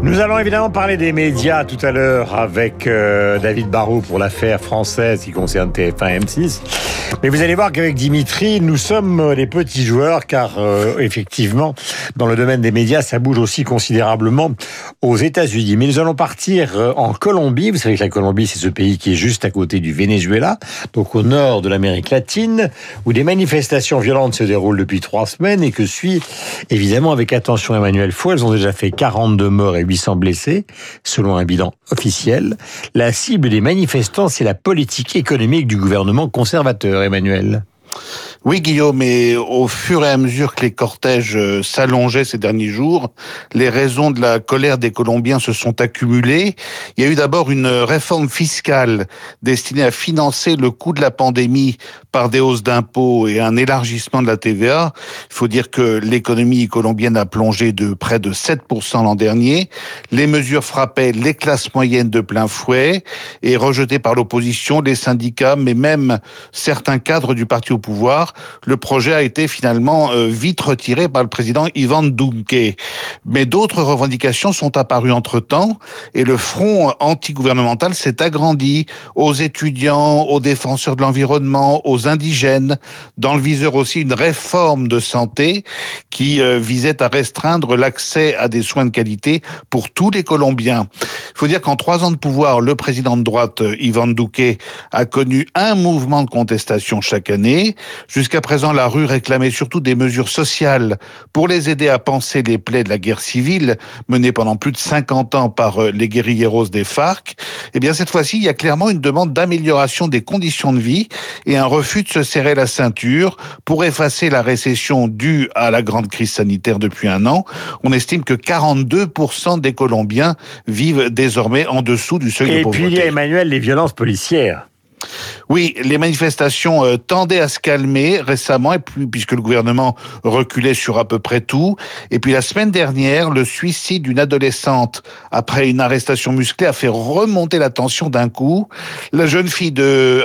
Nous allons évidemment parler des médias tout à l'heure avec euh, David Barrault pour l'affaire française qui concerne TF1 M6. Mais vous allez voir qu'avec Dimitri, nous sommes les petits joueurs car euh, effectivement, dans le domaine des médias, ça bouge aussi considérablement aux États-Unis. Mais nous allons partir euh, en Colombie. Vous savez que la Colombie, c'est ce pays qui est juste à côté du Venezuela, donc au nord de l'Amérique latine, où des manifestations violentes se déroulent depuis trois semaines et que suit évidemment avec attention Emmanuel Fou. Elles ont déjà fait 42 morts et 800 blessés, selon un bilan officiel. La cible des manifestants, c'est la politique économique du gouvernement conservateur, Emmanuel. Oui, Guillaume, mais au fur et à mesure que les cortèges euh, s'allongeaient ces derniers jours, les raisons de la colère des Colombiens se sont accumulées. Il y a eu d'abord une réforme fiscale destinée à financer le coût de la pandémie par des hausses d'impôts et un élargissement de la TVA. Il faut dire que l'économie colombienne a plongé de près de 7% l'an dernier. Les mesures frappaient les classes moyennes de plein fouet et rejetées par l'opposition, les syndicats, mais même certains cadres du parti au pouvoir le projet a été finalement euh, vite retiré par le président Ivan Duque. Mais d'autres revendications sont apparues entre-temps et le front antigouvernemental s'est agrandi aux étudiants, aux défenseurs de l'environnement, aux indigènes, dans le viseur aussi une réforme de santé qui euh, visait à restreindre l'accès à des soins de qualité pour tous les Colombiens. Il faut dire qu'en trois ans de pouvoir, le président de droite, Ivan Duque, a connu un mouvement de contestation chaque année. Jusqu'à présent, la rue réclamait surtout des mesures sociales pour les aider à penser les plaies de la guerre civile menée pendant plus de 50 ans par euh, les guérilleros des FARC. Eh bien, cette fois-ci, il y a clairement une demande d'amélioration des conditions de vie et un refus de se serrer la ceinture pour effacer la récession due à la grande crise sanitaire depuis un an. On estime que 42% des Colombiens vivent désormais en dessous du seuil de pauvreté. Et puis il y a Emmanuel les violences policières. Oui, les manifestations euh, tendaient à se calmer récemment, et puis, puisque le gouvernement reculait sur à peu près tout. Et puis la semaine dernière, le suicide d'une adolescente après une arrestation musclée a fait remonter la tension d'un coup. La jeune fille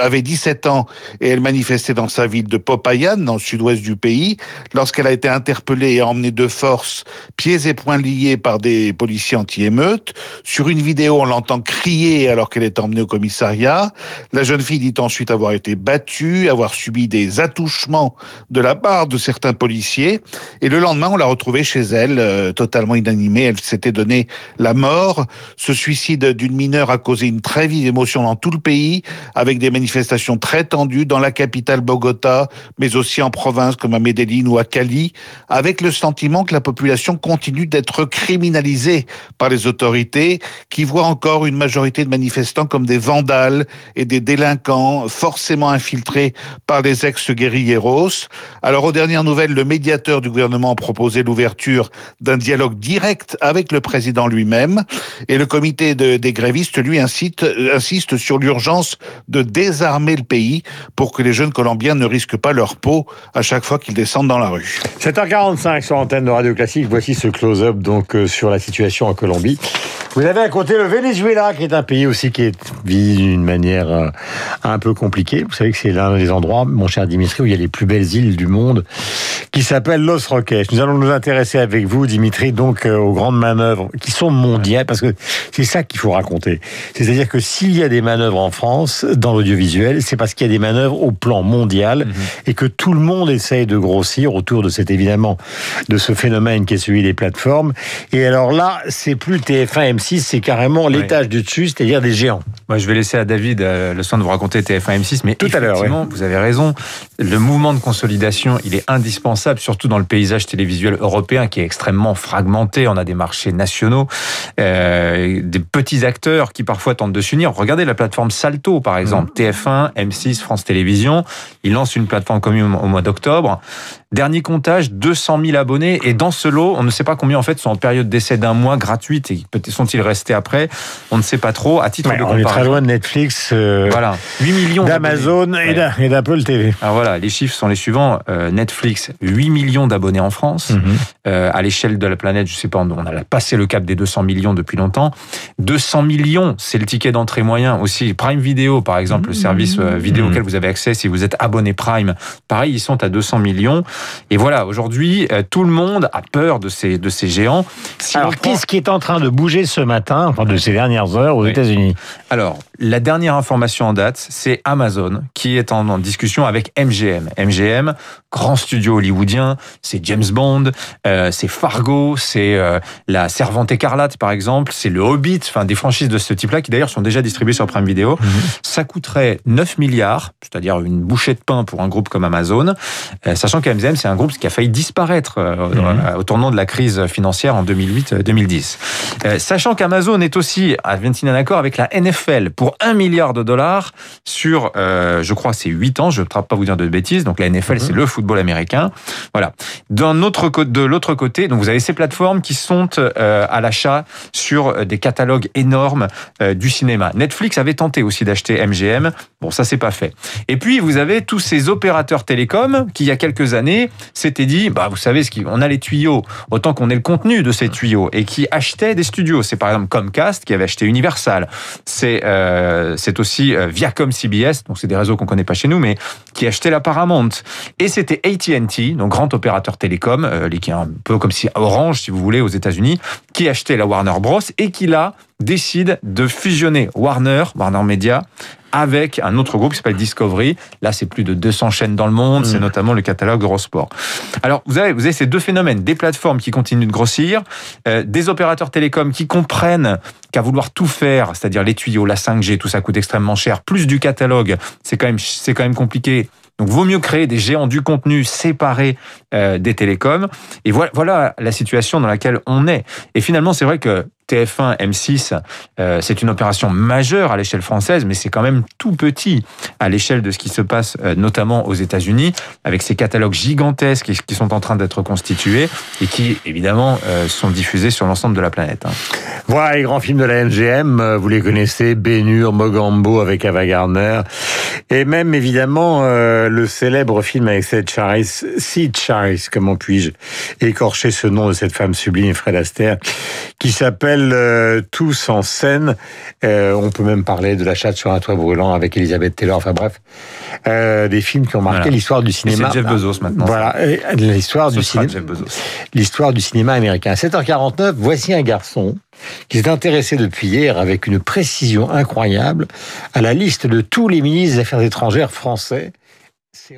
avait 17 ans et elle manifestait dans sa ville de Popayan, dans le sud-ouest du pays, lorsqu'elle a été interpellée et emmenée de force, pieds et poings liés par des policiers anti-émeutes. Sur une vidéo, on l'entend crier alors qu'elle est emmenée au commissariat. La jeune fille dit ensuite avoir été battue, avoir subi des attouchements de la part de certains policiers. Et le lendemain, on l'a retrouvée chez elle, euh, totalement inanimée. Elle s'était donné la mort. Ce suicide d'une mineure a causé une très vive émotion dans tout le pays, avec des manifestations très tendues dans la capitale Bogota, mais aussi en province comme à Medellín ou à Cali, avec le sentiment que la population continue d'être criminalisée par les autorités, qui voient encore une majorité de manifestants comme des vandales et des délinquants forcément infiltrés par les ex-guerrilleros. Alors, aux dernières nouvelles, le médiateur du gouvernement a proposé l'ouverture d'un dialogue direct avec le président lui-même et le comité de, des grévistes, lui, incite, insiste sur l'urgence de désarmer le pays pour que les jeunes Colombiens ne risquent pas leur peau à chaque fois qu'ils descendent dans la rue. 7h45 sur l'antenne de Radio Classique. Voici ce close-up donc euh, sur la situation en Colombie. Vous avez à côté le Venezuela, qui est un pays aussi qui est vit d'une manière euh, un peu compliquée. Vous savez que c'est l'un des endroits, mon cher Dimitri, où il y a les plus belles îles du monde, qui s'appelle Los Roques. Nous allons nous intéresser avec vous, Dimitri, donc euh, aux grandes manœuvres qui sont mondiales, parce que c'est ça qu'il faut raconter. C'est-à-dire que s'il y a des manœuvres en France dans l'audiovisuel, c'est parce qu'il y a des manœuvres au plan mondial Mhm. et que tout le monde essaye de grossir autour de cet évidemment de ce phénomène qui est celui des plateformes. Et alors là, c'est plus TF1, M6, c'est carrément l'étage du dessus, c'est-à-dire des géants. Moi, je vais laisser à David euh, le soin de vous raconter TF1 M6, mais Tout à l'heure, effectivement, vous avez raison. Le mouvement de consolidation, il est indispensable, surtout dans le paysage télévisuel européen qui est extrêmement fragmenté. On a des marchés nationaux, euh, des petits acteurs qui parfois tentent de s'unir. Regardez la plateforme Salto, par exemple, TF1, M6, France Télévisions. Ils lancent une plateforme commune au mois d'octobre. Dernier comptage, 200 000 abonnés. Et dans ce lot, on ne sait pas combien en fait sont en période d'essai d'un mois gratuite et peut- sont-ils restés après. On ne sait pas trop. À titre Ouais, de on est très loin de Netflix, euh, Voilà, 8 millions d'Amazon et Ouais. d'Apple TV. Alors voilà, les chiffres sont les suivants. Euh, Netflix, 8 8 millions d'abonnés en France. Mhm. Euh, à l'échelle de la planète, je sais pas, on a passé le cap des 200 millions depuis longtemps. 200 millions, c'est le ticket d'entrée moyen aussi. Prime Video, par exemple, le service euh, vidéo Mhm. auquel vous avez accès si vous êtes abonné Prime, pareil, ils sont à 200 millions. Et voilà, aujourd'hui, tout le monde a peur de ces, de ces géants. Si Alors, prend- qu'est-ce qui est en train de bouger ce matin, enfin de ces dernières heures aux Oui. États-Unis Alors, la dernière information en date, c'est Amazon qui est en, en discussion avec MGM. MGM, grand studio hollywoodien, c'est James Bond, euh, c'est Fargo, c'est euh, La Servante écarlate par exemple, c'est Le Hobbit, enfin des franchises de ce type-là qui d'ailleurs sont déjà distribuées sur Prime Video. Ça coûterait 9 milliards, c'est-à-dire une bouchée de pain pour un groupe comme Amazon, euh, sachant qu'MGM c'est un groupe qui a failli disparaître Mhm. au tournant de la crise financière en 2008-2010. Euh, sachant qu'Amazon est aussi signer un accord avec la NFL pour 1 milliard de dollars sur, euh, je crois, c'est 8 ans. Je ne vais pas vous dire de bêtises. Donc la NFL, c'est le football américain. Voilà. D'un autre de l'autre côté, donc vous avez ces plateformes qui sont euh, à l'achat sur euh, des catalogues énormes euh, du cinéma. Netflix avait tenté aussi d'acheter MGM. Bon, ça c'est pas fait. Et puis vous avez tous ces opérateurs télécoms qui il y a quelques années s'étaient dit, bah vous savez ce qui, on a les tuyaux, autant qu'on ait le contenu de ces tuyaux et qui achetaient des studios. C'est par exemple Comcast qui avait acheté Universal. C'est euh, c'est aussi euh, Viacom CBS, donc c'est des réseaux qu'on connaît pas chez nous, mais qui achetait la Paramount. Et c'était AT&T, donc grand opérateur télécom, euh, qui est un peu comme si Orange, si vous voulez, aux États-Unis, qui achetait la Warner Bros et qui là décide de fusionner Warner, Warner Media, avec un autre groupe qui s'appelle Discovery. Là, c'est plus de 200 chaînes dans le monde, c'est notamment le catalogue Eurosport. Alors, vous avez, vous avez ces deux phénomènes, des plateformes qui continuent de grossir, euh, des opérateurs télécoms qui comprennent qu'à vouloir tout faire, c'est-à-dire les tuyaux, la 5G, tout ça coûte extrêmement cher, plus du catalogue, c'est quand même, c'est quand même compliqué. Donc, vaut mieux créer des géants du contenu séparés euh, des télécoms. Et voilà, voilà la situation dans laquelle on est. Et finalement, c'est vrai que TF1, M6, euh, c'est une opération majeure à l'échelle française, mais c'est quand même tout petit à l'échelle de ce qui se passe euh, notamment aux États-Unis, avec ces catalogues gigantesques qui, sont en train d'être constitués et qui, évidemment, euh, sont diffusés sur l'ensemble de la planète. hein. Voilà les grands films de la MGM, vous les connaissez, Bénur, Mogambo avec Ava Gardner, et même évidemment le célèbre film avec Sid Charisse, Sid Charisse, comment puis-je écorcher ce nom de cette femme sublime, Fred Astaire, qui s'appelle euh, Tous en scène. Euh, on peut même parler de La chatte sur un toit brûlant avec Elisabeth Taylor, enfin bref, euh, des films qui ont marqué Voilà. l'histoire du cinéma. c'est Jeff Bezos maintenant. Voilà, l'histoire du cinéma l'histoire du cinéma américain. À 7h49, voici un garçon qui s'est intéressé depuis hier avec une précision incroyable à la liste de tous les ministres des Affaires étrangères français. C'est.